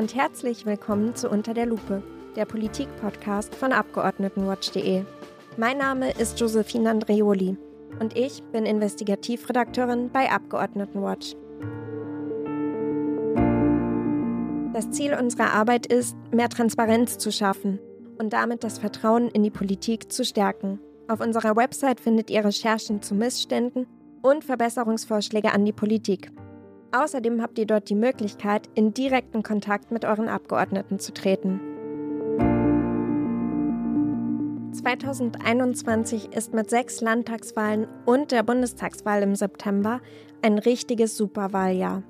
und herzlich willkommen zu Unter der Lupe, der Politik-Podcast von Abgeordnetenwatch.de. Mein Name ist Josephine Andreoli und ich bin Investigativredakteurin bei Abgeordnetenwatch. Das Ziel unserer Arbeit ist, mehr Transparenz zu schaffen und damit das Vertrauen in die Politik zu stärken. Auf unserer Website findet ihr Recherchen zu Missständen und Verbesserungsvorschläge an die Politik. Außerdem habt ihr dort die Möglichkeit, in direkten Kontakt mit euren Abgeordneten zu treten. 2021 ist mit sechs Landtagswahlen und der Bundestagswahl im September ein richtiges Superwahljahr.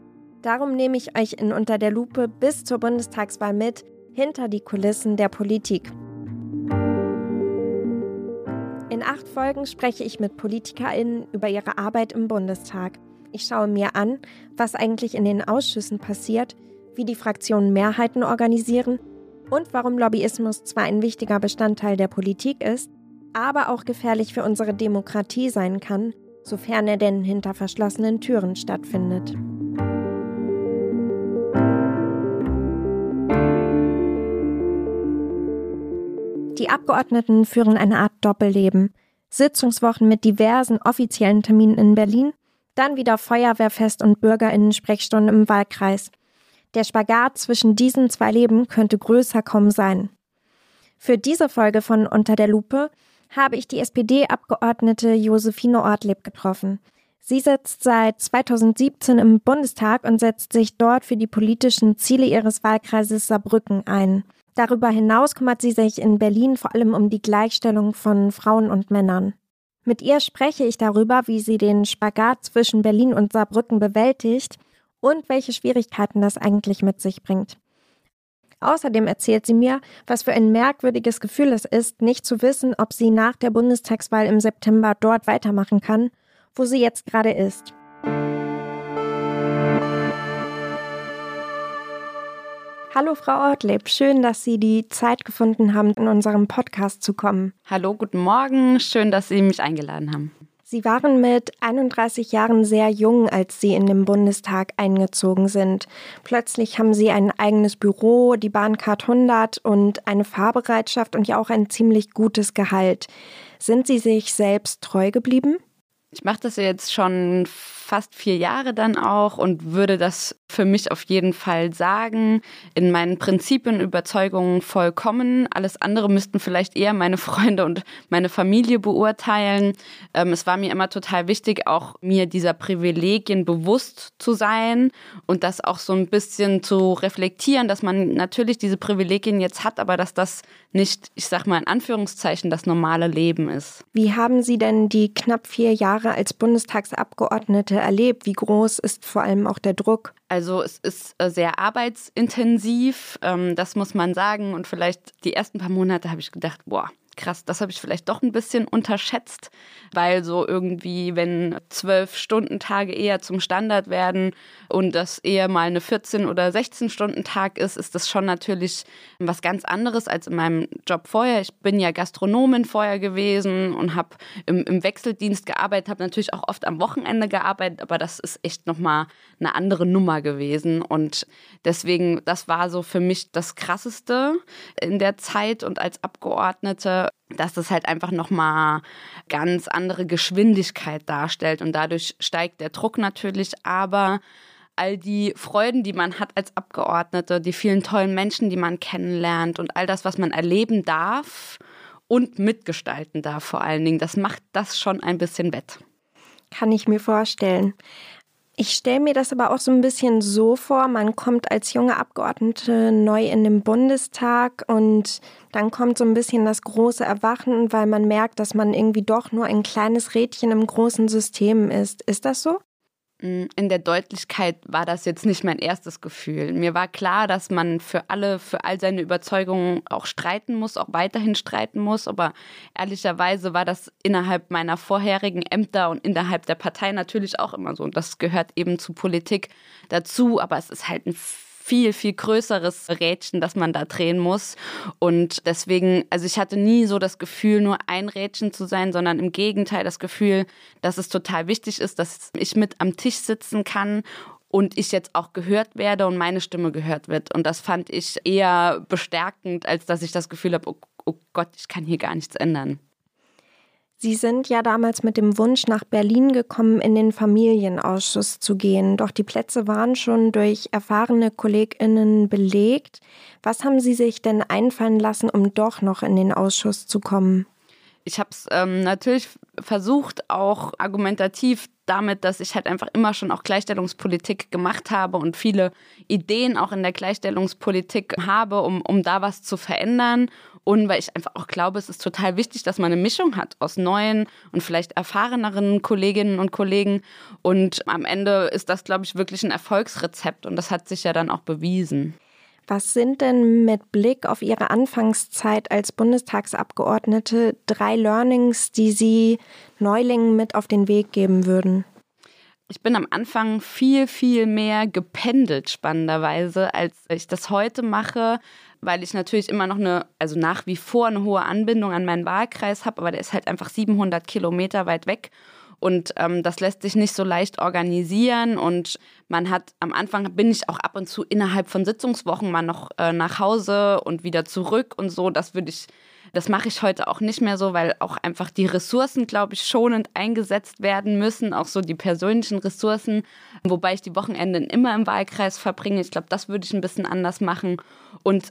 Darum nehme ich euch in Unter der Lupe bis zur Bundestagswahl mit, hinter die Kulissen der Politik. In acht Folgen spreche ich mit PolitikerInnen über ihre Arbeit im Bundestag. Ich schaue mir an, was eigentlich in den Ausschüssen passiert, wie die Fraktionen Mehrheiten organisieren und warum Lobbyismus zwar ein wichtiger Bestandteil der Politik ist, aber auch gefährlich für unsere Demokratie sein kann, sofern er denn hinter verschlossenen Türen stattfindet. Die Abgeordneten führen eine Art Doppelleben. Sitzungswochen mit diversen offiziellen Terminen in Berlin dann wieder Feuerwehrfest und Bürgerinnen-Sprechstunden im Wahlkreis. Der Spagat zwischen diesen zwei Leben könnte größer kaum sein. Für diese Folge von Unter der Lupe habe ich die SPD-Abgeordnete Josephine Ortleb getroffen. Sie sitzt seit 2017 im Bundestag und setzt sich dort für die politischen Ziele ihres Wahlkreises Saarbrücken ein. Darüber hinaus kümmert sie sich in Berlin vor allem um die Gleichstellung von Frauen und Männern. Mit ihr spreche ich darüber, wie sie den Spagat zwischen Berlin und Saarbrücken bewältigt und welche Schwierigkeiten das eigentlich mit sich bringt. Außerdem erzählt sie mir, was für ein merkwürdiges Gefühl es ist, nicht zu wissen, ob sie nach der Bundestagswahl im September dort weitermachen kann, wo sie jetzt gerade ist. Hallo Frau Ortleb, schön, dass Sie die Zeit gefunden haben, in unserem Podcast zu kommen. Hallo, guten Morgen, schön, dass Sie mich eingeladen haben. Sie waren mit 31 Jahren sehr jung, als Sie in den Bundestag eingezogen sind. Plötzlich haben Sie ein eigenes Büro, die Bahncard 100 und eine Fahrbereitschaft und ja auch ein ziemlich gutes Gehalt. Sind Sie sich selbst treu geblieben? Ich mache das jetzt schon fast vier Jahre dann auch und würde das für mich auf jeden Fall sagen. In meinen Prinzipien, Überzeugungen vollkommen. Alles andere müssten vielleicht eher meine Freunde und meine Familie beurteilen. Ähm, es war mir immer total wichtig, auch mir dieser Privilegien bewusst zu sein und das auch so ein bisschen zu reflektieren, dass man natürlich diese Privilegien jetzt hat, aber dass das nicht, ich sag mal in Anführungszeichen, das normale Leben ist. Wie haben Sie denn die knapp vier Jahre als Bundestagsabgeordnete erlebt? Wie groß ist vor allem auch der Druck? Also es ist äh, sehr arbeitsintensiv, ähm, das muss man sagen. Und vielleicht die ersten paar Monate habe ich gedacht, boah, krass, das habe ich vielleicht doch ein bisschen unterschätzt, weil so irgendwie, wenn zwölf Stunden Tage eher zum Standard werden und das eher mal eine 14 oder 16 Stunden Tag ist, ist das schon natürlich was ganz anderes als in meinem Job vorher. Ich bin ja Gastronomin vorher gewesen und habe im, im Wechseldienst gearbeitet, habe natürlich auch oft am Wochenende gearbeitet, aber das ist echt nochmal eine andere Nummer gewesen und deswegen, das war so für mich das Krasseste in der Zeit und als Abgeordnete dass das halt einfach nochmal ganz andere Geschwindigkeit darstellt und dadurch steigt der Druck natürlich, aber all die Freuden, die man hat als Abgeordnete, die vielen tollen Menschen, die man kennenlernt und all das, was man erleben darf und mitgestalten darf vor allen Dingen, das macht das schon ein bisschen wett. Kann ich mir vorstellen. Ich stelle mir das aber auch so ein bisschen so vor, man kommt als junge Abgeordnete neu in den Bundestag und dann kommt so ein bisschen das große Erwachen, weil man merkt, dass man irgendwie doch nur ein kleines Rädchen im großen System ist. Ist das so? Mm, in der Deutlichkeit war das jetzt nicht mein erstes Gefühl. Mir war klar, dass man für alle, für all seine Überzeugungen auch streiten muss, auch weiterhin streiten muss. Aber ehrlicherweise war das innerhalb meiner vorherigen Ämter und innerhalb der Partei natürlich auch immer so. Und das gehört eben zu Politik dazu. Aber es ist halt ein viel, viel größeres Rädchen, das man da drehen muss. Und deswegen, also ich hatte nie so das Gefühl, nur ein Rädchen zu sein, sondern im Gegenteil das Gefühl, dass es total wichtig ist, dass ich mit am Tisch sitzen kann und ich jetzt auch gehört werde und meine Stimme gehört wird. Und das fand ich eher bestärkend, als dass ich das Gefühl habe, oh, oh Gott, ich kann hier gar nichts ändern. Sie sind ja damals mit dem Wunsch nach Berlin gekommen, in den Familienausschuss zu gehen. Doch die Plätze waren schon durch erfahrene KollegInnen belegt. Was haben Sie sich denn einfallen lassen, um doch noch in den Ausschuss zu kommen? Ich habe es ähm, natürlich versucht, auch argumentativ damit, dass ich halt einfach immer schon auch Gleichstellungspolitik gemacht habe und viele Ideen auch in der Gleichstellungspolitik habe, um, um da was zu verändern. Und weil ich einfach auch glaube, es ist total wichtig, dass man eine Mischung hat aus neuen und vielleicht erfahreneren Kolleginnen und Kollegen. Und am Ende ist das, glaube ich, wirklich ein Erfolgsrezept. Und das hat sich ja dann auch bewiesen. Was sind denn mit Blick auf Ihre Anfangszeit als Bundestagsabgeordnete drei Learnings, die Sie Neulingen mit auf den Weg geben würden? Ich bin am Anfang viel, viel mehr gependelt, spannenderweise, als ich das heute mache, weil ich natürlich immer noch eine, also nach wie vor eine hohe Anbindung an meinen Wahlkreis habe, aber der ist halt einfach 700 Kilometer weit weg. Und ähm, das lässt sich nicht so leicht organisieren. Und man hat am Anfang bin ich auch ab und zu innerhalb von Sitzungswochen mal noch äh, nach Hause und wieder zurück und so. Das würde ich, das mache ich heute auch nicht mehr so, weil auch einfach die Ressourcen, glaube ich, schonend eingesetzt werden müssen, auch so die persönlichen Ressourcen, wobei ich die Wochenenden immer im Wahlkreis verbringe. Ich glaube, das würde ich ein bisschen anders machen. Und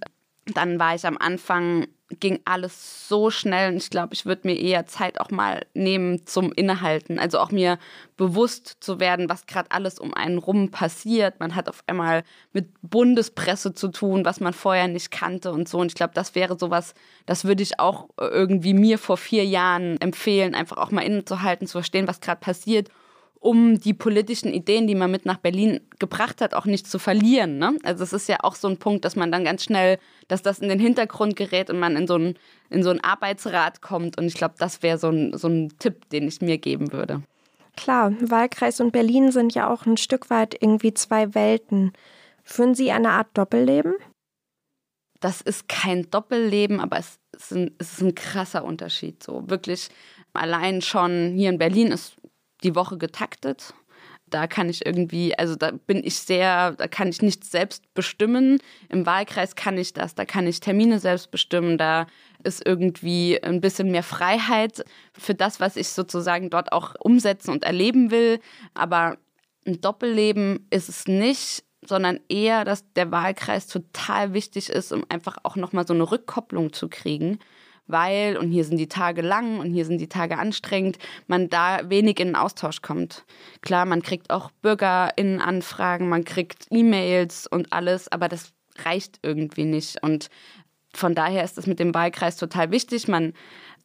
dann war ich am Anfang ging alles so schnell und ich glaube, ich würde mir eher Zeit auch mal nehmen zum Innehalten. Also auch mir bewusst zu werden, was gerade alles um einen rum passiert. Man hat auf einmal mit Bundespresse zu tun, was man vorher nicht kannte und so. Und ich glaube, das wäre sowas, das würde ich auch irgendwie mir vor vier Jahren empfehlen, einfach auch mal innezuhalten, zu verstehen, was gerade passiert um die politischen Ideen, die man mit nach Berlin gebracht hat, auch nicht zu verlieren. Ne? Also es ist ja auch so ein Punkt, dass man dann ganz schnell, dass das in den Hintergrund gerät und man in so ein, in so ein Arbeitsrat kommt. Und ich glaube, das wäre so ein, so ein Tipp, den ich mir geben würde. Klar, Wahlkreis und Berlin sind ja auch ein Stück weit irgendwie zwei Welten. Führen Sie eine Art Doppelleben? Das ist kein Doppelleben, aber es ist ein, es ist ein krasser Unterschied. So wirklich allein schon hier in Berlin ist die Woche getaktet. Da kann ich irgendwie, also da bin ich sehr, da kann ich nichts selbst bestimmen. Im Wahlkreis kann ich das, da kann ich Termine selbst bestimmen, da ist irgendwie ein bisschen mehr Freiheit für das, was ich sozusagen dort auch umsetzen und erleben will. Aber ein Doppelleben ist es nicht, sondern eher, dass der Wahlkreis total wichtig ist, um einfach auch nochmal so eine Rückkopplung zu kriegen weil, und hier sind die Tage lang und hier sind die Tage anstrengend, man da wenig in den Austausch kommt. Klar, man kriegt auch BürgerInnen-Anfragen, man kriegt E-Mails und alles, aber das reicht irgendwie nicht. Und von daher ist es mit dem Wahlkreis total wichtig. Man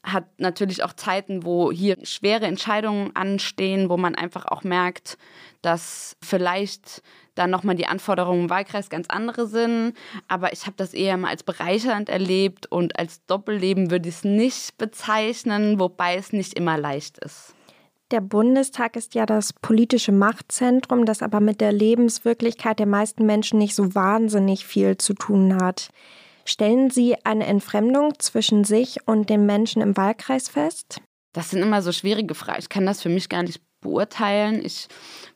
hat natürlich auch Zeiten, wo hier schwere Entscheidungen anstehen, wo man einfach auch merkt, dass vielleicht dann nochmal die Anforderungen im Wahlkreis ganz andere sind. Aber ich habe das eher mal als bereichernd erlebt und als Doppelleben würde ich es nicht bezeichnen, wobei es nicht immer leicht ist. Der Bundestag ist ja das politische Machtzentrum, das aber mit der Lebenswirklichkeit der meisten Menschen nicht so wahnsinnig viel zu tun hat. Stellen Sie eine Entfremdung zwischen sich und den Menschen im Wahlkreis fest? Das sind immer so schwierige Fragen. Ich kann das für mich gar nicht beurteilen. Ich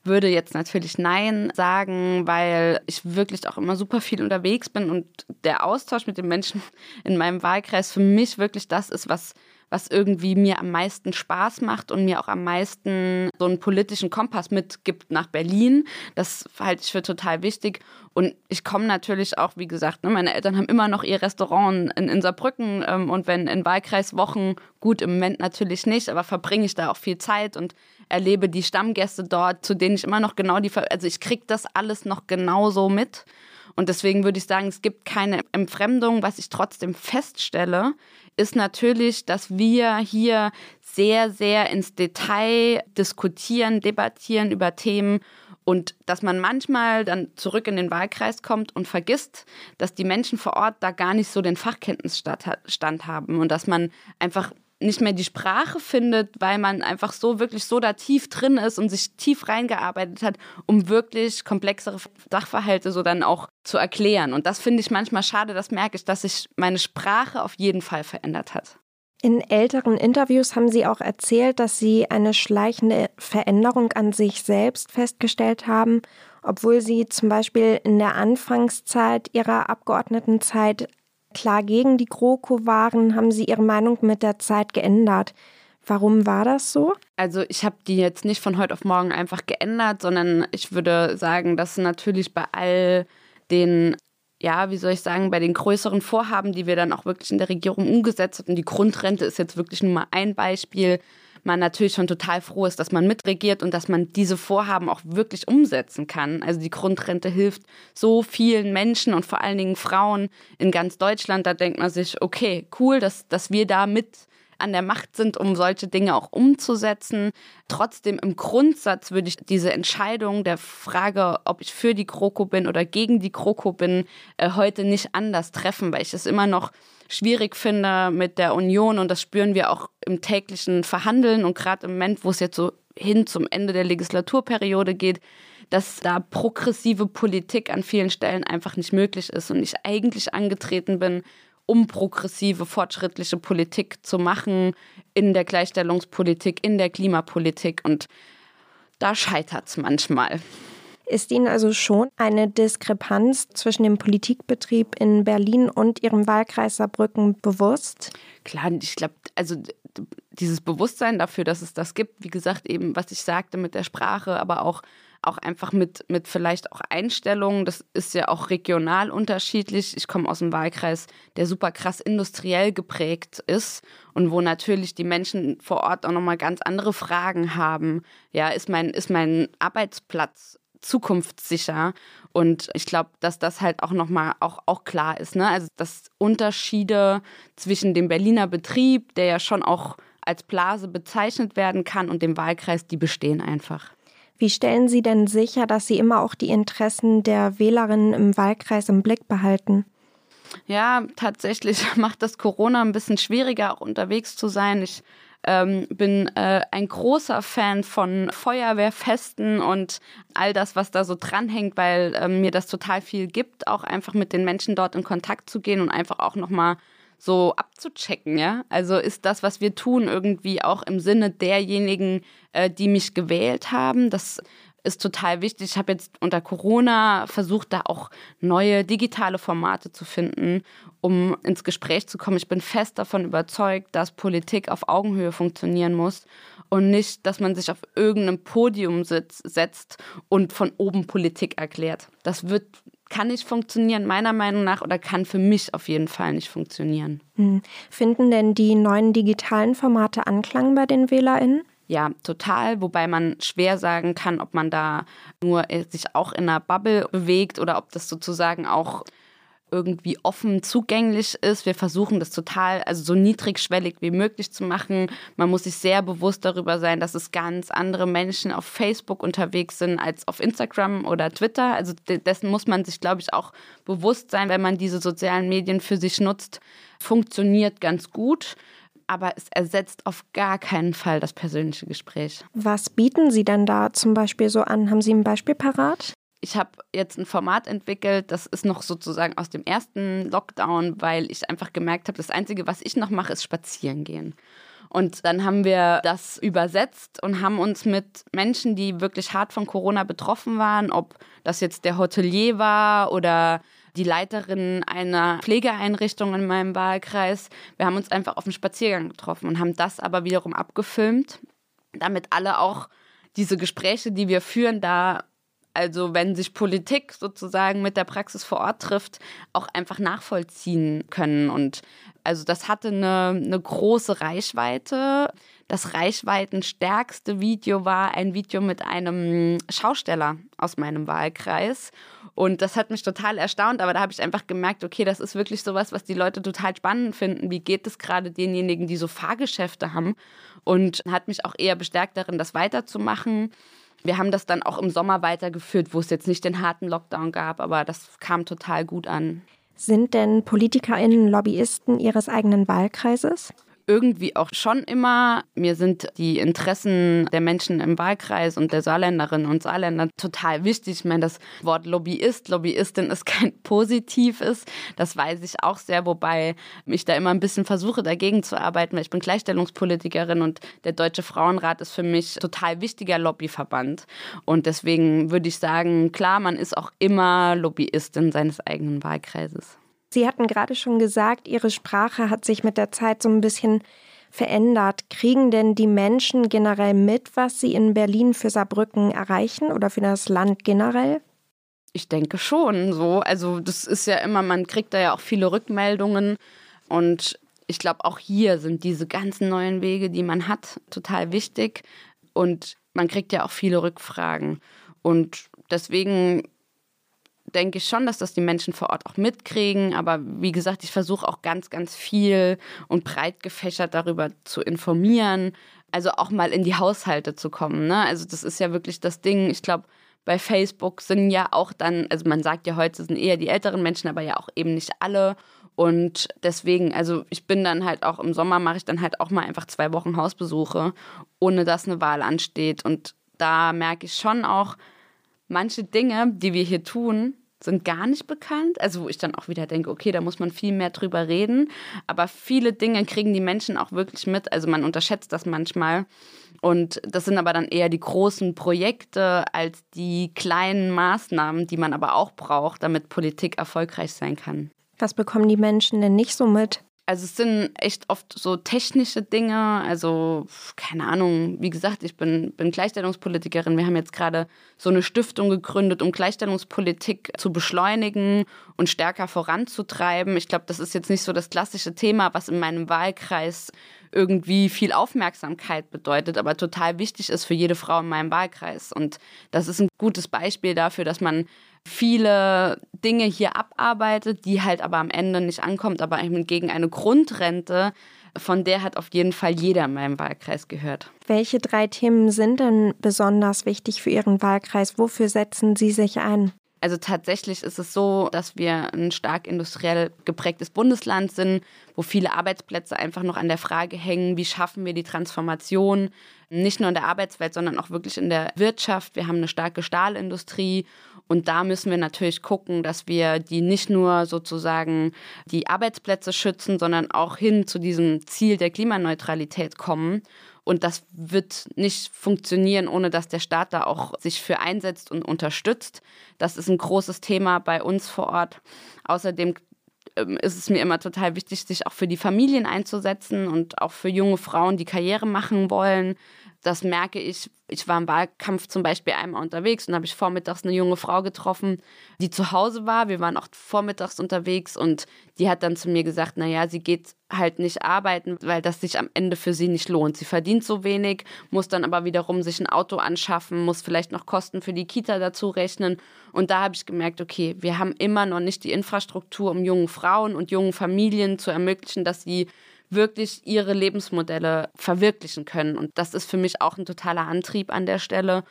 würde jetzt natürlich Nein sagen, weil ich wirklich auch immer super viel unterwegs bin und der Austausch mit den Menschen in meinem Wahlkreis für mich wirklich das ist, was was irgendwie mir am meisten Spaß macht und mir auch am meisten so einen politischen Kompass mitgibt nach Berlin. Das halte ich für total wichtig. Und ich komme natürlich auch, wie gesagt, ne, meine Eltern haben immer noch ihr Restaurant in, in Saarbrücken ähm, und wenn in Wahlkreiswochen, gut, im Moment natürlich nicht, aber verbringe ich da auch viel Zeit und erlebe die Stammgäste dort, zu denen ich immer noch genau die, also ich kriege das alles noch genauso mit. Und deswegen würde ich sagen, es gibt keine Entfremdung. Was ich trotzdem feststelle, ist natürlich, dass wir hier sehr, sehr ins Detail diskutieren, debattieren über Themen und dass man manchmal dann zurück in den Wahlkreis kommt und vergisst, dass die Menschen vor Ort da gar nicht so den Fachkenntnisstand haben und dass man einfach nicht mehr die Sprache findet, weil man einfach so wirklich so da tief drin ist und sich tief reingearbeitet hat, um wirklich komplexere Sachverhalte so dann auch zu erklären. Und das finde ich manchmal schade, das merke ich, dass sich meine Sprache auf jeden Fall verändert hat. In älteren Interviews haben Sie auch erzählt, dass Sie eine schleichende Veränderung an sich selbst festgestellt haben Obwohl Sie zum Beispiel in der Anfangszeit Ihrer Abgeordnetenzeit klar gegen die GroKo waren, haben Sie Ihre Meinung mit der Zeit geändert. Warum war das so? Also ich habe die jetzt nicht von heute auf morgen einfach geändert, sondern ich würde sagen, dass natürlich bei all den ja, wie soll ich sagen, bei den größeren Vorhaben, die wir dann auch wirklich in der Regierung umgesetzt haben, die Grundrente ist jetzt wirklich nur mal ein Beispiel, man natürlich schon total froh ist, dass man mitregiert und dass man diese Vorhaben auch wirklich umsetzen kann. Also die Grundrente hilft so vielen Menschen und vor allen Dingen Frauen in ganz Deutschland. Da denkt man sich, okay, cool, dass, dass wir da mit an der Macht sind, um solche Dinge auch umzusetzen. Trotzdem im Grundsatz würde ich diese Entscheidung der Frage, ob ich für die Kroko bin oder gegen die Kroko bin, äh, heute nicht anders treffen, weil ich es immer noch schwierig finde mit der Union und das spüren wir auch im täglichen Verhandeln und gerade im Moment, wo es jetzt so hin zum Ende der Legislaturperiode geht, dass da progressive Politik an vielen Stellen einfach nicht möglich ist und ich eigentlich angetreten bin, um progressive, fortschrittliche Politik zu machen in der Gleichstellungspolitik, in der Klimapolitik. Und da scheitert es manchmal. Ist Ihnen also schon eine Diskrepanz zwischen dem Politikbetrieb in Berlin und Ihrem Wahlkreis Saarbrücken bewusst? Klar, ich glaube, also dieses Bewusstsein dafür, dass es das gibt, wie gesagt, eben, was ich sagte mit der Sprache, aber auch auch einfach mit, mit vielleicht auch Einstellungen. Das ist ja auch regional unterschiedlich. Ich komme aus einem Wahlkreis, der super krass industriell geprägt ist und wo natürlich die Menschen vor Ort auch nochmal ganz andere Fragen haben. Ja, ist mein, ist mein Arbeitsplatz zukunftssicher? Und ich glaube, dass das halt auch nochmal auch, auch klar ist. Ne? Also, dass Unterschiede zwischen dem Berliner Betrieb, der ja schon auch als Blase bezeichnet werden kann, und dem Wahlkreis, die bestehen einfach. Wie stellen Sie denn sicher, dass Sie immer auch die Interessen der Wählerinnen im Wahlkreis im Blick behalten? Ja, tatsächlich macht das Corona ein bisschen schwieriger, auch unterwegs zu sein. Ich ähm, bin äh, ein großer Fan von Feuerwehrfesten und all das, was da so dranhängt, weil äh, mir das total viel gibt, auch einfach mit den Menschen dort in Kontakt zu gehen und einfach auch nochmal so abzuchecken, ja. Also ist das, was wir tun, irgendwie auch im Sinne derjenigen, äh, die mich gewählt haben. Das ist total wichtig. Ich habe jetzt unter Corona versucht, da auch neue digitale Formate zu finden, um ins Gespräch zu kommen. Ich bin fest davon überzeugt, dass Politik auf Augenhöhe funktionieren muss und nicht, dass man sich auf irgendeinem Podium sitz, setzt und von oben Politik erklärt. Das wird kann nicht funktionieren, meiner Meinung nach, oder kann für mich auf jeden Fall nicht funktionieren. Hm. Finden denn die neuen digitalen Formate Anklang bei den WählerInnen? Ja, total. Wobei man schwer sagen kann, ob man da nur äh, sich auch in einer Bubble bewegt oder ob das sozusagen auch irgendwie offen zugänglich ist. Wir versuchen das total, also so niedrigschwellig wie möglich zu machen. Man muss sich sehr bewusst darüber sein, dass es ganz andere Menschen auf Facebook unterwegs sind als auf Instagram oder Twitter. Also dessen muss man sich, glaube ich, auch bewusst sein, wenn man diese sozialen Medien für sich nutzt. Funktioniert ganz gut. Aber es ersetzt auf gar keinen Fall das persönliche Gespräch. Was bieten Sie denn da zum Beispiel so an? Haben Sie ein Beispiel parat? Ich habe jetzt ein Format entwickelt, das ist noch sozusagen aus dem ersten Lockdown, weil ich einfach gemerkt habe, das Einzige, was ich noch mache, ist spazieren gehen. Und dann haben wir das übersetzt und haben uns mit Menschen, die wirklich hart von Corona betroffen waren, ob das jetzt der Hotelier war oder die Leiterin einer Pflegeeinrichtung in meinem Wahlkreis, wir haben uns einfach auf dem Spaziergang getroffen und haben das aber wiederum abgefilmt, damit alle auch diese Gespräche, die wir führen, da also wenn sich Politik sozusagen mit der Praxis vor Ort trifft, auch einfach nachvollziehen können. Und also das hatte eine, eine große Reichweite. Das reichweitenstärkste Video war ein Video mit einem Schausteller aus meinem Wahlkreis. Und das hat mich total erstaunt, aber da habe ich einfach gemerkt, okay, das ist wirklich sowas, was die Leute total spannend finden. Wie geht es gerade denjenigen, die so Fahrgeschäfte haben? Und hat mich auch eher bestärkt darin, das weiterzumachen. Wir haben das dann auch im Sommer weitergeführt, wo es jetzt nicht den harten Lockdown gab, aber das kam total gut an. Sind denn PolitikerInnen Lobbyisten ihres eigenen Wahlkreises? Irgendwie auch schon immer. Mir sind die Interessen der Menschen im Wahlkreis und der Saarländerinnen und Saarländer total wichtig. Ich meine, das Wort Lobbyist, Lobbyistin ist kein positives. Das weiß ich auch sehr, wobei ich da immer ein bisschen versuche, dagegen zu arbeiten, weil ich bin Gleichstellungspolitikerin und der Deutsche Frauenrat ist für mich total wichtiger Lobbyverband. Und deswegen würde ich sagen, klar, man ist auch immer Lobbyistin seines eigenen Wahlkreises. Sie hatten gerade schon gesagt, Ihre Sprache hat sich mit der Zeit so ein bisschen verändert. Kriegen denn die Menschen generell mit, was sie in Berlin für Saarbrücken erreichen oder für das Land generell? Ich denke schon so. Also das ist ja immer, man kriegt da ja auch viele Rückmeldungen und ich glaube auch hier sind diese ganzen neuen Wege, die man hat, total wichtig und man kriegt ja auch viele Rückfragen und deswegen denke ich schon, dass das die Menschen vor Ort auch mitkriegen. Aber wie gesagt, ich versuche auch ganz, ganz viel und breit gefächert darüber zu informieren. Also auch mal in die Haushalte zu kommen. Ne? Also das ist ja wirklich das Ding. Ich glaube, bei Facebook sind ja auch dann, also man sagt ja heute sind eher die älteren Menschen, aber ja auch eben nicht alle. Und deswegen, also ich bin dann halt auch im Sommer mache ich dann halt auch mal einfach zwei Wochen Hausbesuche, ohne dass eine Wahl ansteht. Und da merke ich schon auch, manche Dinge, die wir hier tun, sind gar nicht bekannt. Also wo ich dann auch wieder denke, okay, da muss man viel mehr drüber reden. Aber viele Dinge kriegen die Menschen auch wirklich mit. Also man unterschätzt das manchmal. Und das sind aber dann eher die großen Projekte als die kleinen Maßnahmen, die man aber auch braucht, damit Politik erfolgreich sein kann. Was bekommen die Menschen denn nicht so mit? Also es sind echt oft so technische Dinge, also keine Ahnung, wie gesagt, ich bin, bin Gleichstellungspolitikerin. Wir haben jetzt gerade so eine Stiftung gegründet, um Gleichstellungspolitik zu beschleunigen und stärker voranzutreiben. Ich glaube, das ist jetzt nicht so das klassische Thema, was in meinem Wahlkreis irgendwie viel Aufmerksamkeit bedeutet, aber total wichtig ist für jede Frau in meinem Wahlkreis. Und das ist ein gutes Beispiel dafür, dass man viele Dinge hier abarbeitet, die halt aber am Ende nicht ankommt, aber gegen eine Grundrente, von der hat auf jeden Fall jeder in meinem Wahlkreis gehört. Welche drei Themen sind denn besonders wichtig für Ihren Wahlkreis? Wofür setzen Sie sich ein? Also tatsächlich ist es so, dass wir ein stark industriell geprägtes Bundesland sind, wo viele Arbeitsplätze einfach noch an der Frage hängen, wie schaffen wir die Transformation, nicht nur in der Arbeitswelt, sondern auch wirklich in der Wirtschaft. Wir haben eine starke Stahlindustrie und da müssen wir natürlich gucken, dass wir die nicht nur sozusagen die Arbeitsplätze schützen, sondern auch hin zu diesem Ziel der Klimaneutralität kommen. Und das wird nicht funktionieren, ohne dass der Staat da auch sich für einsetzt und unterstützt. Das ist ein großes Thema bei uns vor Ort. Außerdem ähm, ist es mir immer total wichtig, sich auch für die Familien einzusetzen und auch für junge Frauen, die Karriere machen wollen, das merke ich. Ich war im Wahlkampf zum Beispiel einmal unterwegs und habe ich vormittags eine junge Frau getroffen, die zu Hause war. Wir waren auch vormittags unterwegs und die hat dann zu mir gesagt, naja, sie geht halt nicht arbeiten, weil das sich am Ende für sie nicht lohnt. Sie verdient so wenig, muss dann aber wiederum sich ein Auto anschaffen, muss vielleicht noch Kosten für die Kita dazu rechnen. Und da habe ich gemerkt, okay, wir haben immer noch nicht die Infrastruktur, um jungen Frauen und jungen Familien zu ermöglichen, dass sie wirklich ihre Lebensmodelle verwirklichen können. Und das ist für mich auch ein totaler Antrieb an der Stelle.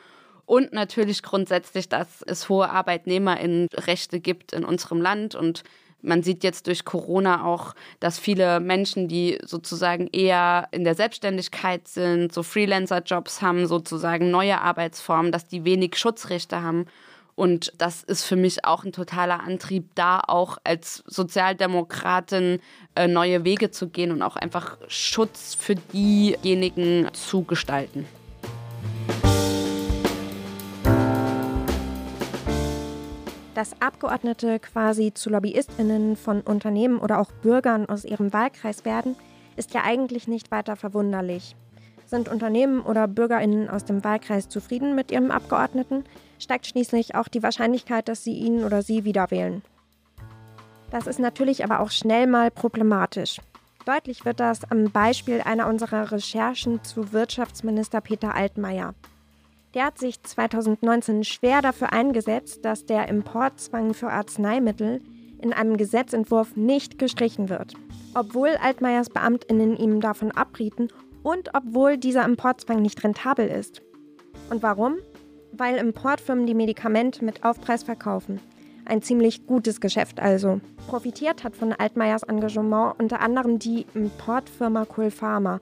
Und natürlich grundsätzlich, dass es hohe Arbeitnehmerinnenrechte gibt in unserem Land. Und man sieht jetzt durch Corona auch, dass viele Menschen, die sozusagen eher in der Selbstständigkeit sind, so Freelancer-Jobs haben, sozusagen neue Arbeitsformen, dass die wenig Schutzrechte haben. Und das ist für mich auch ein totaler Antrieb, da auch als Sozialdemokratin äh, neue Wege zu gehen und auch einfach Schutz für diejenigen zu gestalten. Dass Abgeordnete quasi zu Lobbyistinnen von Unternehmen oder auch Bürgern aus ihrem Wahlkreis werden, ist ja eigentlich nicht weiter verwunderlich. Sind Unternehmen oder Bürgerinnen aus dem Wahlkreis zufrieden mit ihrem Abgeordneten, steigt schließlich auch die Wahrscheinlichkeit, dass sie ihn oder sie wieder wählen. Das ist natürlich aber auch schnell mal problematisch. Deutlich wird das am Beispiel einer unserer Recherchen zu Wirtschaftsminister Peter Altmaier. Der hat sich 2019 schwer dafür eingesetzt, dass der Importzwang für Arzneimittel in einem Gesetzentwurf nicht gestrichen wird, obwohl Altmaiers Beamtinnen ihm davon abrieten und obwohl dieser Importzwang nicht rentabel ist. Und warum? Weil Importfirmen die Medikamente mit Aufpreis verkaufen. Ein ziemlich gutes Geschäft also. Profitiert hat von Altmaiers Engagement unter anderem die Importfirma Kulfarma.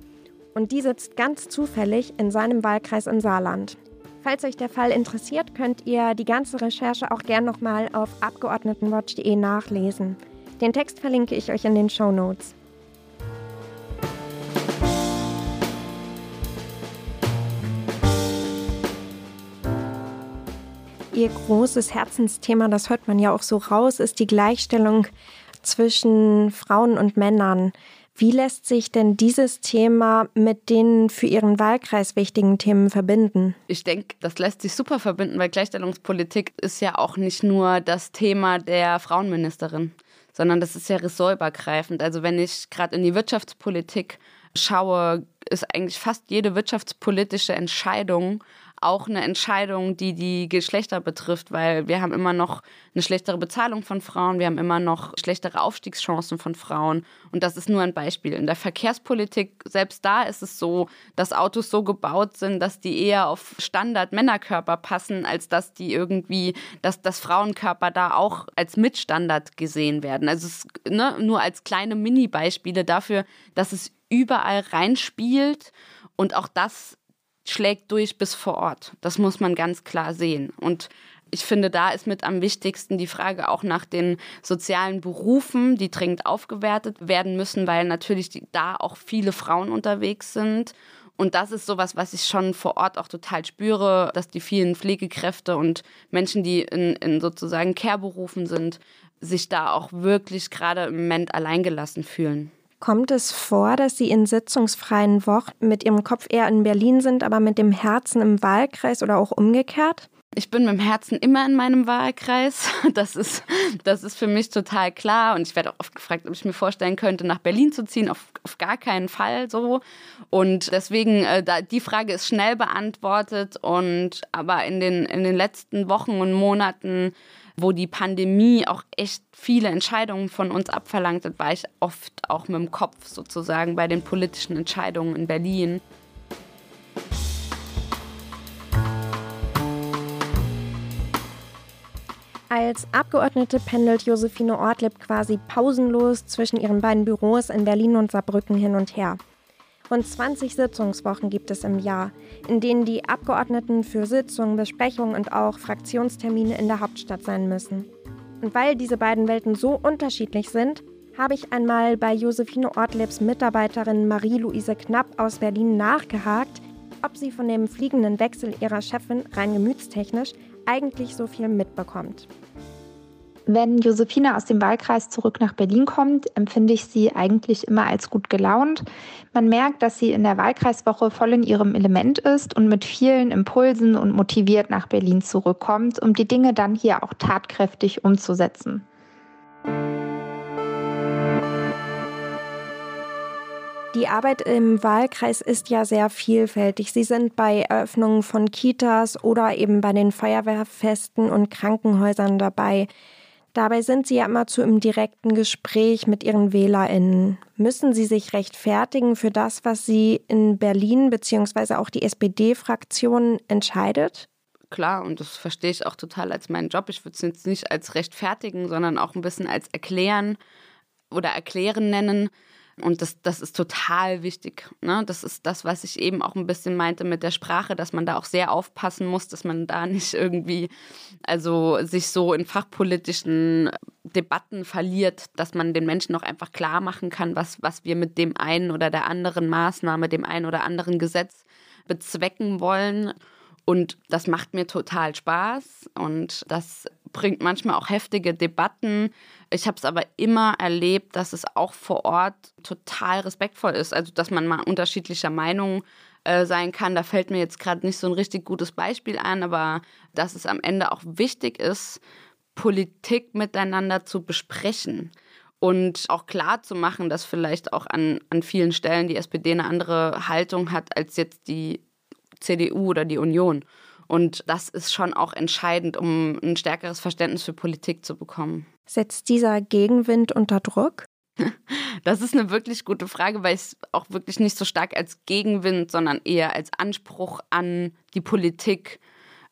Und die sitzt ganz zufällig in seinem Wahlkreis im Saarland. Falls euch der Fall interessiert, könnt ihr die ganze Recherche auch gern nochmal auf abgeordnetenwatch.de nachlesen. Den Text verlinke ich euch in den Show Notes. Ihr großes Herzensthema, das hört man ja auch so raus, ist die Gleichstellung zwischen Frauen und Männern. Wie lässt sich denn dieses Thema mit den für Ihren Wahlkreis wichtigen Themen verbinden? Ich denke, das lässt sich super verbinden, weil Gleichstellungspolitik ist ja auch nicht nur das Thema der Frauenministerin, sondern das ist ja ressortübergreifend. Also wenn ich gerade in die Wirtschaftspolitik schaue, ist eigentlich fast jede wirtschaftspolitische Entscheidung auch eine Entscheidung, die die Geschlechter betrifft, weil wir haben immer noch eine schlechtere Bezahlung von Frauen, wir haben immer noch schlechtere Aufstiegschancen von Frauen. Und das ist nur ein Beispiel. In der Verkehrspolitik, selbst da ist es so, dass Autos so gebaut sind, dass die eher auf Standard-Männerkörper passen, als dass die irgendwie, dass das Frauenkörper da auch als Mitstandard gesehen werden. Also es, ne, nur als kleine Mini-Beispiele dafür, dass es überall reinspielt und auch das schlägt durch bis vor Ort. Das muss man ganz klar sehen. Und ich finde, da ist mit am wichtigsten die Frage auch nach den sozialen Berufen, die dringend aufgewertet werden müssen, weil natürlich die, da auch viele Frauen unterwegs sind. Und das ist sowas, was ich schon vor Ort auch total spüre, dass die vielen Pflegekräfte und Menschen, die in, in sozusagen Care-Berufen sind, sich da auch wirklich gerade im Moment alleingelassen fühlen. Kommt es vor, dass Sie in sitzungsfreien Wochen mit Ihrem Kopf eher in Berlin sind, aber mit dem Herzen im Wahlkreis oder auch umgekehrt? Ich bin mit dem Herzen immer in meinem Wahlkreis. Das ist, das ist für mich total klar. Und ich werde auch oft gefragt, ob ich mir vorstellen könnte, nach Berlin zu ziehen. Auf, auf gar keinen Fall so. Und deswegen, äh, da, die Frage ist schnell beantwortet. Und aber in den, in den letzten Wochen und Monaten wo die Pandemie auch echt viele Entscheidungen von uns abverlangt hat, war ich oft auch mit dem Kopf sozusagen bei den politischen Entscheidungen in Berlin. Als Abgeordnete pendelt Josephine Ortlieb quasi pausenlos zwischen ihren beiden Büros in Berlin und Saarbrücken hin und her. Rund 20 Sitzungswochen gibt es im Jahr, in denen die Abgeordneten für Sitzungen, Besprechungen und auch Fraktionstermine in der Hauptstadt sein müssen. Und weil diese beiden Welten so unterschiedlich sind, habe ich einmal bei Josephine Ortliebs Mitarbeiterin Marie-Louise Knapp aus Berlin nachgehakt, ob sie von dem fliegenden Wechsel ihrer Chefin rein gemütstechnisch eigentlich so viel mitbekommt. Wenn Josephine aus dem Wahlkreis zurück nach Berlin kommt, empfinde ich sie eigentlich immer als gut gelaunt. Man merkt, dass sie in der Wahlkreiswoche voll in ihrem Element ist und mit vielen Impulsen und motiviert nach Berlin zurückkommt, um die Dinge dann hier auch tatkräftig umzusetzen. Die Arbeit im Wahlkreis ist ja sehr vielfältig. Sie sind bei Eröffnungen von Kitas oder eben bei den Feuerwehrfesten und Krankenhäusern dabei. Dabei sind Sie ja immer zu im direkten Gespräch mit Ihren WählerInnen. Müssen Sie sich rechtfertigen für das, was Sie in Berlin bzw. auch die SPD-Fraktion entscheidet? Klar, und das verstehe ich auch total als meinen Job. Ich würde es jetzt nicht als rechtfertigen, sondern auch ein bisschen als erklären oder erklären nennen. Und das, das ist total wichtig. Ne? Das ist das, was ich eben auch ein bisschen meinte mit der Sprache, dass man da auch sehr aufpassen muss, dass man da nicht irgendwie, also sich so in fachpolitischen Debatten verliert, dass man den Menschen auch einfach klar machen kann, was, was wir mit dem einen oder der anderen Maßnahme, dem einen oder anderen Gesetz bezwecken wollen. Und das macht mir total Spaß und das bringt manchmal auch heftige Debatten. Ich habe es aber immer erlebt, dass es auch vor Ort total respektvoll ist. Also, dass man mal unterschiedlicher Meinung äh, sein kann. Da fällt mir jetzt gerade nicht so ein richtig gutes Beispiel ein, aber dass es am Ende auch wichtig ist, Politik miteinander zu besprechen und auch klar zu machen, dass vielleicht auch an, an vielen Stellen die SPD eine andere Haltung hat als jetzt die CDU oder die Union. Und das ist schon auch entscheidend, um ein stärkeres Verständnis für Politik zu bekommen. Setzt dieser Gegenwind unter Druck? Das ist eine wirklich gute Frage, weil ich es auch wirklich nicht so stark als Gegenwind, sondern eher als Anspruch an die Politik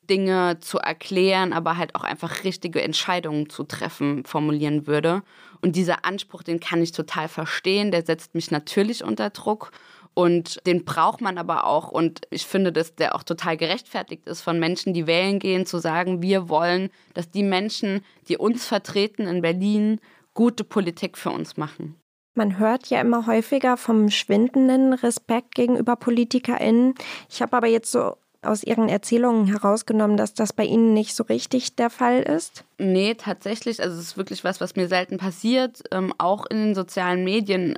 Dinge zu erklären, aber halt auch einfach richtige Entscheidungen zu treffen, formulieren würde. Und dieser Anspruch, den kann ich total verstehen, der setzt mich natürlich unter Druck. Und den braucht man aber auch. Und ich finde, dass der auch total gerechtfertigt ist von Menschen, die wählen gehen, zu sagen, wir wollen, dass die Menschen, die uns vertreten in Berlin, gute Politik für uns machen. Man hört ja immer häufiger vom schwindenden Respekt gegenüber PolitikerInnen. Ich habe aber jetzt so aus Ihren Erzählungen herausgenommen, dass das bei Ihnen nicht so richtig der Fall ist? Nee, tatsächlich. Also es ist wirklich was, was mir selten passiert, ähm, auch in den sozialen Medien.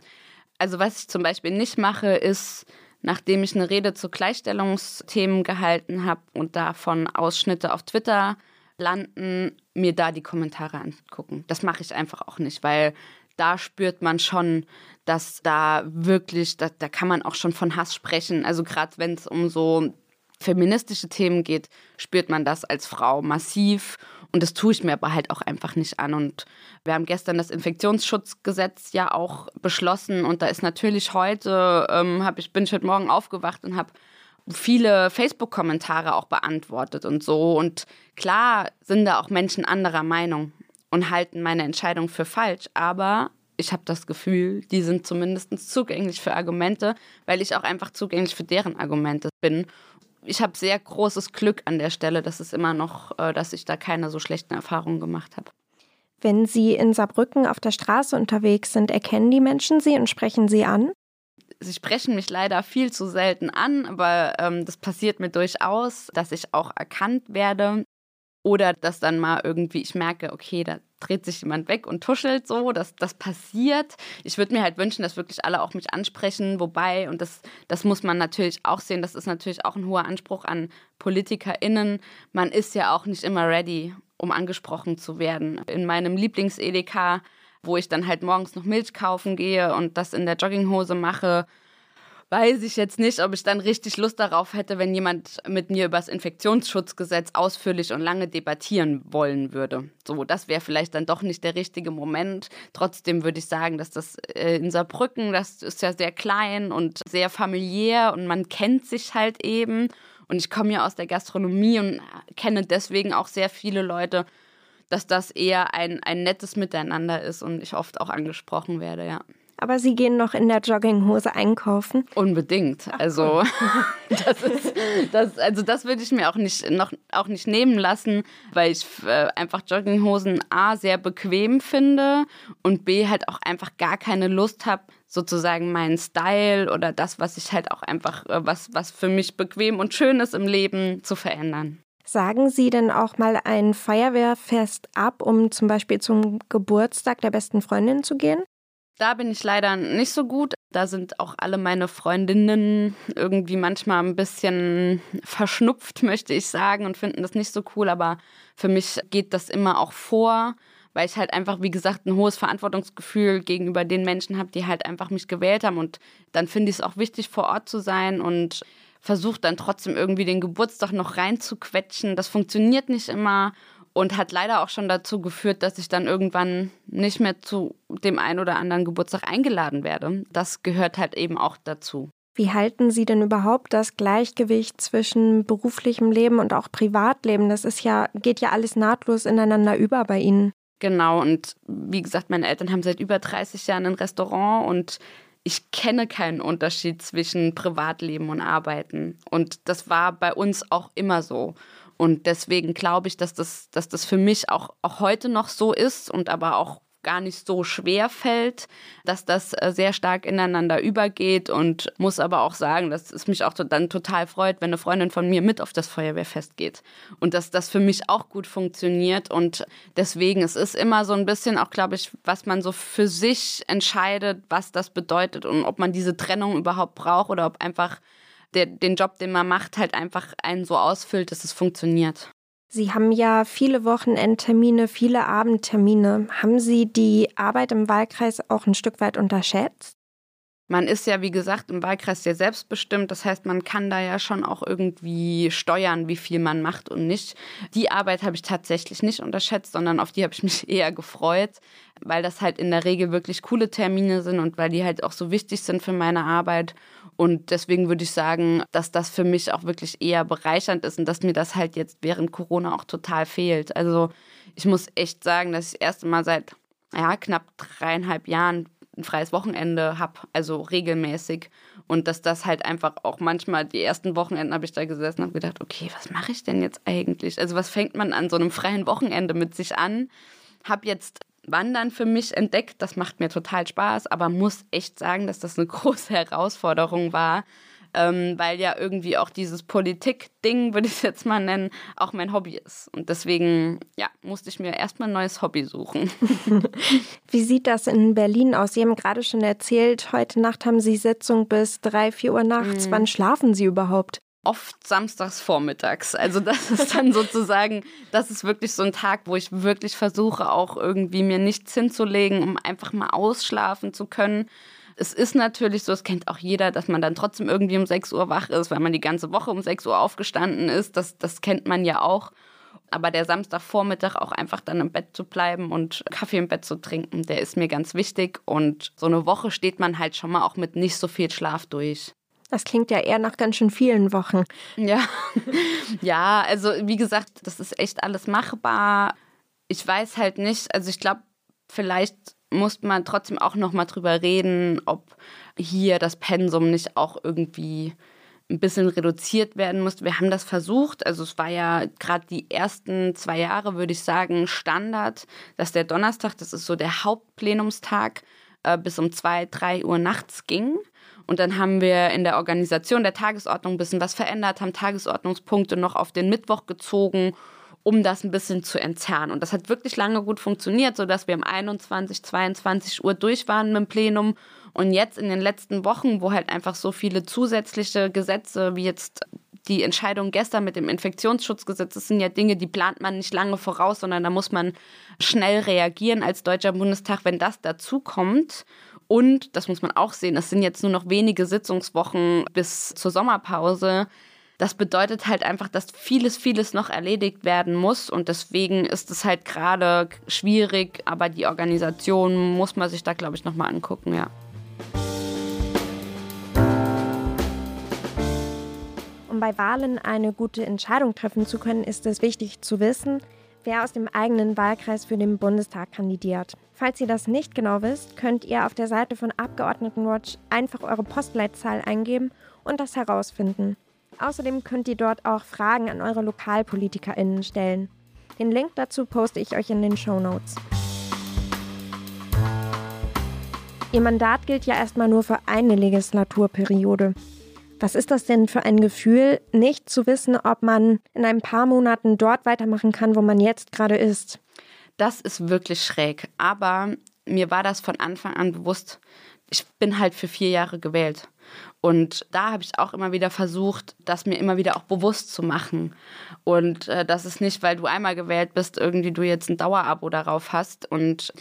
Also was ich zum Beispiel nicht mache, ist, nachdem ich eine Rede zu Gleichstellungsthemen gehalten habe und davon Ausschnitte auf Twitter landen, mir da die Kommentare angucken. Das mache ich einfach auch nicht, weil da spürt man schon, dass da wirklich, da, da kann man auch schon von Hass sprechen. Also gerade wenn es um so feministische Themen geht, spürt man das als Frau massiv. Und das tue ich mir aber halt auch einfach nicht an. Und wir haben gestern das Infektionsschutzgesetz ja auch beschlossen. Und da ist natürlich heute, ähm, hab ich, bin ich heute Morgen aufgewacht und habe viele Facebook-Kommentare auch beantwortet und so. Und klar sind da auch Menschen anderer Meinung und halten meine Entscheidung für falsch. Aber ich habe das Gefühl, die sind zumindest zugänglich für Argumente, weil ich auch einfach zugänglich für deren Argumente bin ich habe sehr großes Glück an der Stelle, dass es immer noch, äh, dass ich da keine so schlechten Erfahrungen gemacht habe. Wenn Sie in Saarbrücken auf der Straße unterwegs sind, erkennen die Menschen Sie und sprechen Sie an? Sie sprechen mich leider viel zu selten an, aber ähm, das passiert mir durchaus, dass ich auch erkannt werde. Oder dass dann mal irgendwie ich merke, okay, da dreht sich jemand weg und tuschelt so, dass das passiert. Ich würde mir halt wünschen, dass wirklich alle auch mich ansprechen, wobei, und das, das muss man natürlich auch sehen, das ist natürlich auch ein hoher Anspruch an PolitikerInnen. Man ist ja auch nicht immer ready, um angesprochen zu werden. In meinem Lieblings-EDK, wo ich dann halt morgens noch Milch kaufen gehe und das in der Jogginghose mache, weiß ich jetzt nicht, ob ich dann richtig Lust darauf hätte, wenn jemand mit mir über das Infektionsschutzgesetz ausführlich und lange debattieren wollen würde. So, das wäre vielleicht dann doch nicht der richtige Moment. Trotzdem würde ich sagen, dass das äh, in Saarbrücken, das ist ja sehr klein und sehr familiär und man kennt sich halt eben. Und ich komme ja aus der Gastronomie und kenne deswegen auch sehr viele Leute, dass das eher ein, ein nettes Miteinander ist und ich oft auch angesprochen werde, ja. Aber Sie gehen noch in der Jogginghose einkaufen? Unbedingt. Also das ist, das, also das würde ich mir auch nicht, noch, auch nicht nehmen lassen, weil ich äh, einfach Jogginghosen A sehr bequem finde und B halt auch einfach gar keine Lust habe, sozusagen meinen Style oder das, was ich halt auch einfach, äh, was, was für mich bequem und schön ist im Leben, zu verändern. Sagen Sie denn auch mal ein Feuerwehrfest ab, um zum Beispiel zum Geburtstag der besten Freundin zu gehen? Da bin ich leider nicht so gut. Da sind auch alle meine Freundinnen irgendwie manchmal ein bisschen verschnupft, möchte ich sagen, und finden das nicht so cool. Aber für mich geht das immer auch vor, weil ich halt einfach, wie gesagt, ein hohes Verantwortungsgefühl gegenüber den Menschen habe, die halt einfach mich gewählt haben. Und dann finde ich es auch wichtig, vor Ort zu sein und versuche dann trotzdem irgendwie den Geburtstag noch reinzuquetschen. Das funktioniert nicht immer und hat leider auch schon dazu geführt, dass ich dann irgendwann nicht mehr zu dem einen oder anderen Geburtstag eingeladen werde. Das gehört halt eben auch dazu. Wie halten Sie denn überhaupt das Gleichgewicht zwischen beruflichem Leben und auch Privatleben? Das ist ja, geht ja alles nahtlos ineinander über bei Ihnen. Genau, und wie gesagt, meine Eltern haben seit über 30 Jahren ein Restaurant und ich kenne keinen Unterschied zwischen Privatleben und Arbeiten. Und das war bei uns auch immer so. Und deswegen glaube ich, dass das, dass das für mich auch, auch heute noch so ist und aber auch gar nicht so schwer fällt, dass das äh, sehr stark ineinander übergeht und muss aber auch sagen, dass es mich auch dann total freut, wenn eine Freundin von mir mit auf das Feuerwehrfest geht und dass das für mich auch gut funktioniert und deswegen es ist immer so ein bisschen auch glaube ich, was man so für sich entscheidet, was das bedeutet und ob man diese Trennung überhaupt braucht oder ob einfach der, den Job, den man macht, halt einfach einen so ausfüllt, dass es funktioniert. Sie haben ja viele Wochenendtermine, viele Abendtermine. Haben Sie die Arbeit im Wahlkreis auch ein Stück weit unterschätzt? Man ist ja, wie gesagt, im Wahlkreis sehr selbstbestimmt. Das heißt, man kann da ja schon auch irgendwie steuern, wie viel man macht und nicht. Die Arbeit habe ich tatsächlich nicht unterschätzt, sondern auf die habe ich mich eher gefreut, weil das halt in der Regel wirklich coole Termine sind und weil die halt auch so wichtig sind für meine Arbeit. Und deswegen würde ich sagen, dass das für mich auch wirklich eher bereichernd ist und dass mir das halt jetzt während Corona auch total fehlt. Also ich muss echt sagen, dass ich das erste Mal seit ja, knapp dreieinhalb Jahren ein freies Wochenende habe, also regelmäßig. Und dass das halt einfach auch manchmal, die ersten Wochenenden habe ich da gesessen und gedacht, okay, was mache ich denn jetzt eigentlich? Also was fängt man an so einem freien Wochenende mit sich an? Habe jetzt Wandern für mich entdeckt, das macht mir total Spaß, aber muss echt sagen, dass das eine große Herausforderung war, ähm, weil ja irgendwie auch dieses Politik-Ding, würde ich es jetzt mal nennen, auch mein Hobby ist. Und deswegen, ja, musste ich mir erstmal ein neues Hobby suchen. Wie sieht das in Berlin aus? Sie haben gerade schon erzählt, heute Nacht haben Sie Sitzung bis drei, vier Uhr nachts. Mhm. Wann schlafen Sie überhaupt? Oft samstags vormittags. Also das ist dann sozusagen, das ist wirklich so ein Tag, wo ich wirklich versuche, auch irgendwie mir nichts hinzulegen, um einfach mal ausschlafen zu können. Es ist natürlich so, es kennt auch jeder, dass man dann trotzdem irgendwie um 6 Uhr wach ist, weil man die ganze Woche um 6 Uhr aufgestanden ist. Das, das kennt man ja auch. Aber der Samstagvormittag auch einfach dann im Bett zu bleiben und Kaffee im Bett zu trinken, der ist mir ganz wichtig. Und so eine Woche steht man halt schon mal auch mit nicht so viel Schlaf durch. Das klingt ja eher nach ganz schön vielen Wochen. Ja, ja, also wie gesagt, das ist echt alles machbar. Ich weiß halt nicht, also ich glaube, vielleicht muss man trotzdem auch noch mal drüber reden, ob hier das Pensum nicht auch irgendwie ein bisschen reduziert werden muss. Wir haben das versucht. Also es war ja gerade die ersten zwei Jahre, würde ich sagen, Standard, dass der Donnerstag, das ist so der Hauptplenumstag, äh, bis um zwei, drei Uhr nachts ging. Und dann haben wir in der Organisation der Tagesordnung ein bisschen was verändert, haben Tagesordnungspunkte noch auf den Mittwoch gezogen um das ein bisschen zu entzerren. Und das hat wirklich lange gut funktioniert, sodass wir um 21, 22 Uhr durch waren mit dem Plenum. Und jetzt in den letzten Wochen, wo halt einfach so viele zusätzliche Gesetze, wie jetzt die Entscheidung gestern mit dem Infektionsschutzgesetz, das sind ja Dinge, die plant man nicht lange voraus, sondern da muss man schnell reagieren als Deutscher Bundestag, wenn das dazu kommt. Und, das muss man auch sehen, es sind jetzt nur noch wenige Sitzungswochen bis zur Sommerpause das bedeutet halt einfach, dass vieles, vieles noch erledigt werden muss und deswegen ist es halt gerade schwierig, aber die Organisation muss man sich da, glaube ich, nochmal angucken, ja. Um bei Wahlen eine gute Entscheidung treffen zu können, ist es wichtig zu wissen, wer aus dem eigenen Wahlkreis für den Bundestag kandidiert. Falls ihr das nicht genau wisst, könnt ihr auf der Seite von Abgeordnetenwatch einfach eure Postleitzahl eingeben und das herausfinden. Außerdem könnt ihr dort auch Fragen an eure LokalpolitikerInnen stellen. Den Link dazu poste ich euch in den Show Notes. Ihr Mandat gilt ja erstmal nur für eine Legislaturperiode. Was ist das denn für ein Gefühl, nicht zu wissen, ob man in ein paar Monaten dort weitermachen kann, wo man jetzt gerade ist? Das ist wirklich schräg. Aber mir war das von Anfang an bewusst, ich bin halt für vier Jahre gewählt. Und da habe ich auch immer wieder versucht, das mir immer wieder auch bewusst zu machen. Und äh, das ist nicht, weil du einmal gewählt bist, irgendwie du jetzt ein Dauerabo darauf hast. Und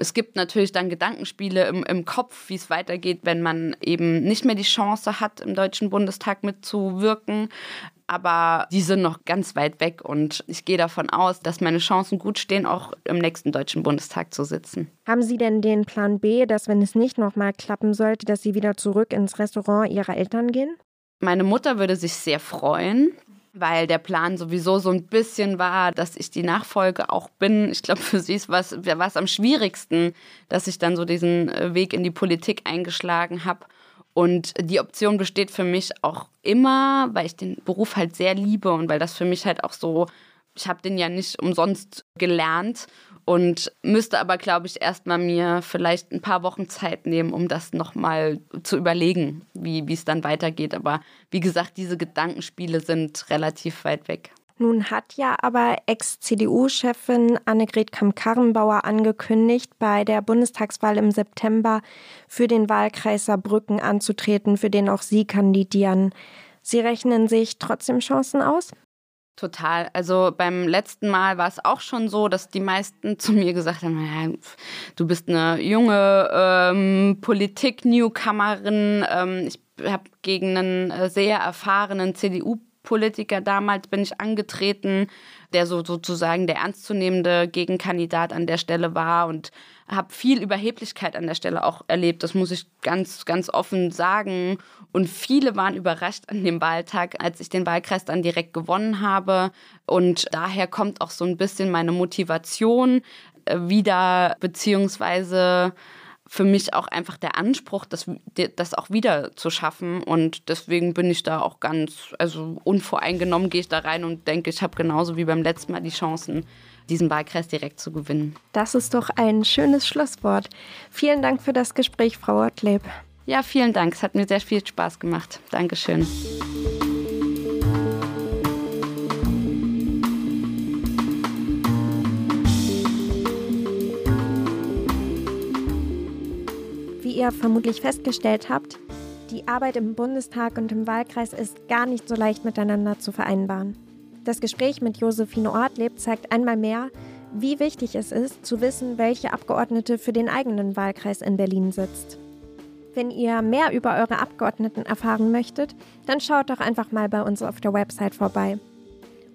es gibt natürlich dann Gedankenspiele im, im Kopf, wie es weitergeht, wenn man eben nicht mehr die Chance hat, im Deutschen Bundestag mitzuwirken aber die sind noch ganz weit weg und ich gehe davon aus, dass meine Chancen gut stehen, auch im nächsten Deutschen Bundestag zu sitzen. Haben Sie denn den Plan B, dass wenn es nicht nochmal klappen sollte, dass Sie wieder zurück ins Restaurant Ihrer Eltern gehen? Meine Mutter würde sich sehr freuen, weil der Plan sowieso so ein bisschen war, dass ich die Nachfolge auch bin. Ich glaube, für sie war es am schwierigsten, dass ich dann so diesen äh, Weg in die Politik eingeschlagen habe. Und die Option besteht für mich auch immer, weil ich den Beruf halt sehr liebe und weil das für mich halt auch so, ich habe den ja nicht umsonst gelernt und müsste aber, glaube ich, erstmal mir vielleicht ein paar Wochen Zeit nehmen, um das nochmal zu überlegen, wie es dann weitergeht. Aber wie gesagt, diese Gedankenspiele sind relativ weit weg. Nun hat ja aber Ex-CDU-Chefin Annegret Kamm-Karrenbauer angekündigt, bei der Bundestagswahl im September für den Wahlkreis Saarbrücken anzutreten, für den auch Sie kandidieren. Sie rechnen sich trotzdem Chancen aus? Total. Also beim letzten Mal war es auch schon so, dass die meisten zu mir gesagt haben, ja, du bist eine junge ähm, Politik-Newcomerin. Ähm, ich habe gegen einen äh, sehr erfahrenen CDU Politiker damals bin ich angetreten, der so sozusagen der ernstzunehmende Gegenkandidat an der Stelle war und habe viel Überheblichkeit an der Stelle auch erlebt. Das muss ich ganz, ganz offen sagen. Und viele waren überrascht an dem Wahltag, als ich den Wahlkreis dann direkt gewonnen habe. Und daher kommt auch so ein bisschen meine Motivation äh, wieder, beziehungsweise für mich auch einfach der Anspruch, das, das auch wieder zu schaffen. Und deswegen bin ich da auch ganz, also unvoreingenommen gehe ich da rein und denke, ich habe genauso wie beim letzten Mal die Chancen, diesen Wahlkreis direkt zu gewinnen. Das ist doch ein schönes Schlusswort. Vielen Dank für das Gespräch, Frau Ortleb. Ja, vielen Dank. Es hat mir sehr viel Spaß gemacht. Dankeschön. ihr vermutlich festgestellt habt, die Arbeit im Bundestag und im Wahlkreis ist gar nicht so leicht miteinander zu vereinbaren. Das Gespräch mit Josephine Ortlieb zeigt einmal mehr, wie wichtig es ist, zu wissen, welche Abgeordnete für den eigenen Wahlkreis in Berlin sitzt. Wenn ihr mehr über eure Abgeordneten erfahren möchtet, dann schaut doch einfach mal bei uns auf der Website vorbei.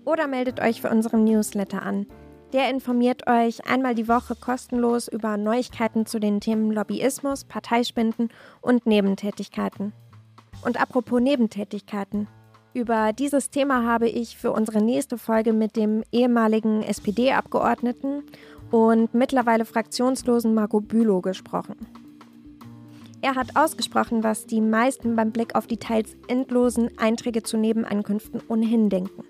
Oder meldet euch für unseren Newsletter an. Der informiert euch einmal die Woche kostenlos über Neuigkeiten zu den Themen Lobbyismus, Parteispenden und Nebentätigkeiten. Und apropos Nebentätigkeiten. Über dieses Thema habe ich für unsere nächste Folge mit dem ehemaligen SPD-Abgeordneten und mittlerweile fraktionslosen Margot Bülow gesprochen. Er hat ausgesprochen, was die meisten beim Blick auf die teils endlosen Einträge zu Nebenankünften ohnehin denken.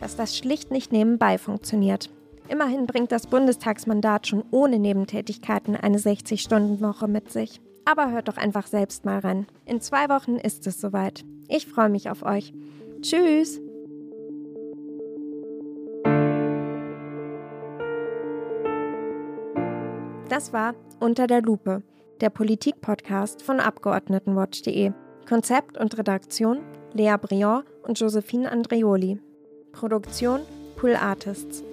Dass das schlicht nicht nebenbei funktioniert. Immerhin bringt das Bundestagsmandat schon ohne Nebentätigkeiten eine 60-Stunden-Woche mit sich. Aber hört doch einfach selbst mal rein. In zwei Wochen ist es soweit. Ich freue mich auf euch. Tschüss! Das war Unter der Lupe, der Politik-Podcast von Abgeordnetenwatch.de. Konzept und Redaktion Lea Briand und Josephine Andreoli. Produktion Pool Artists.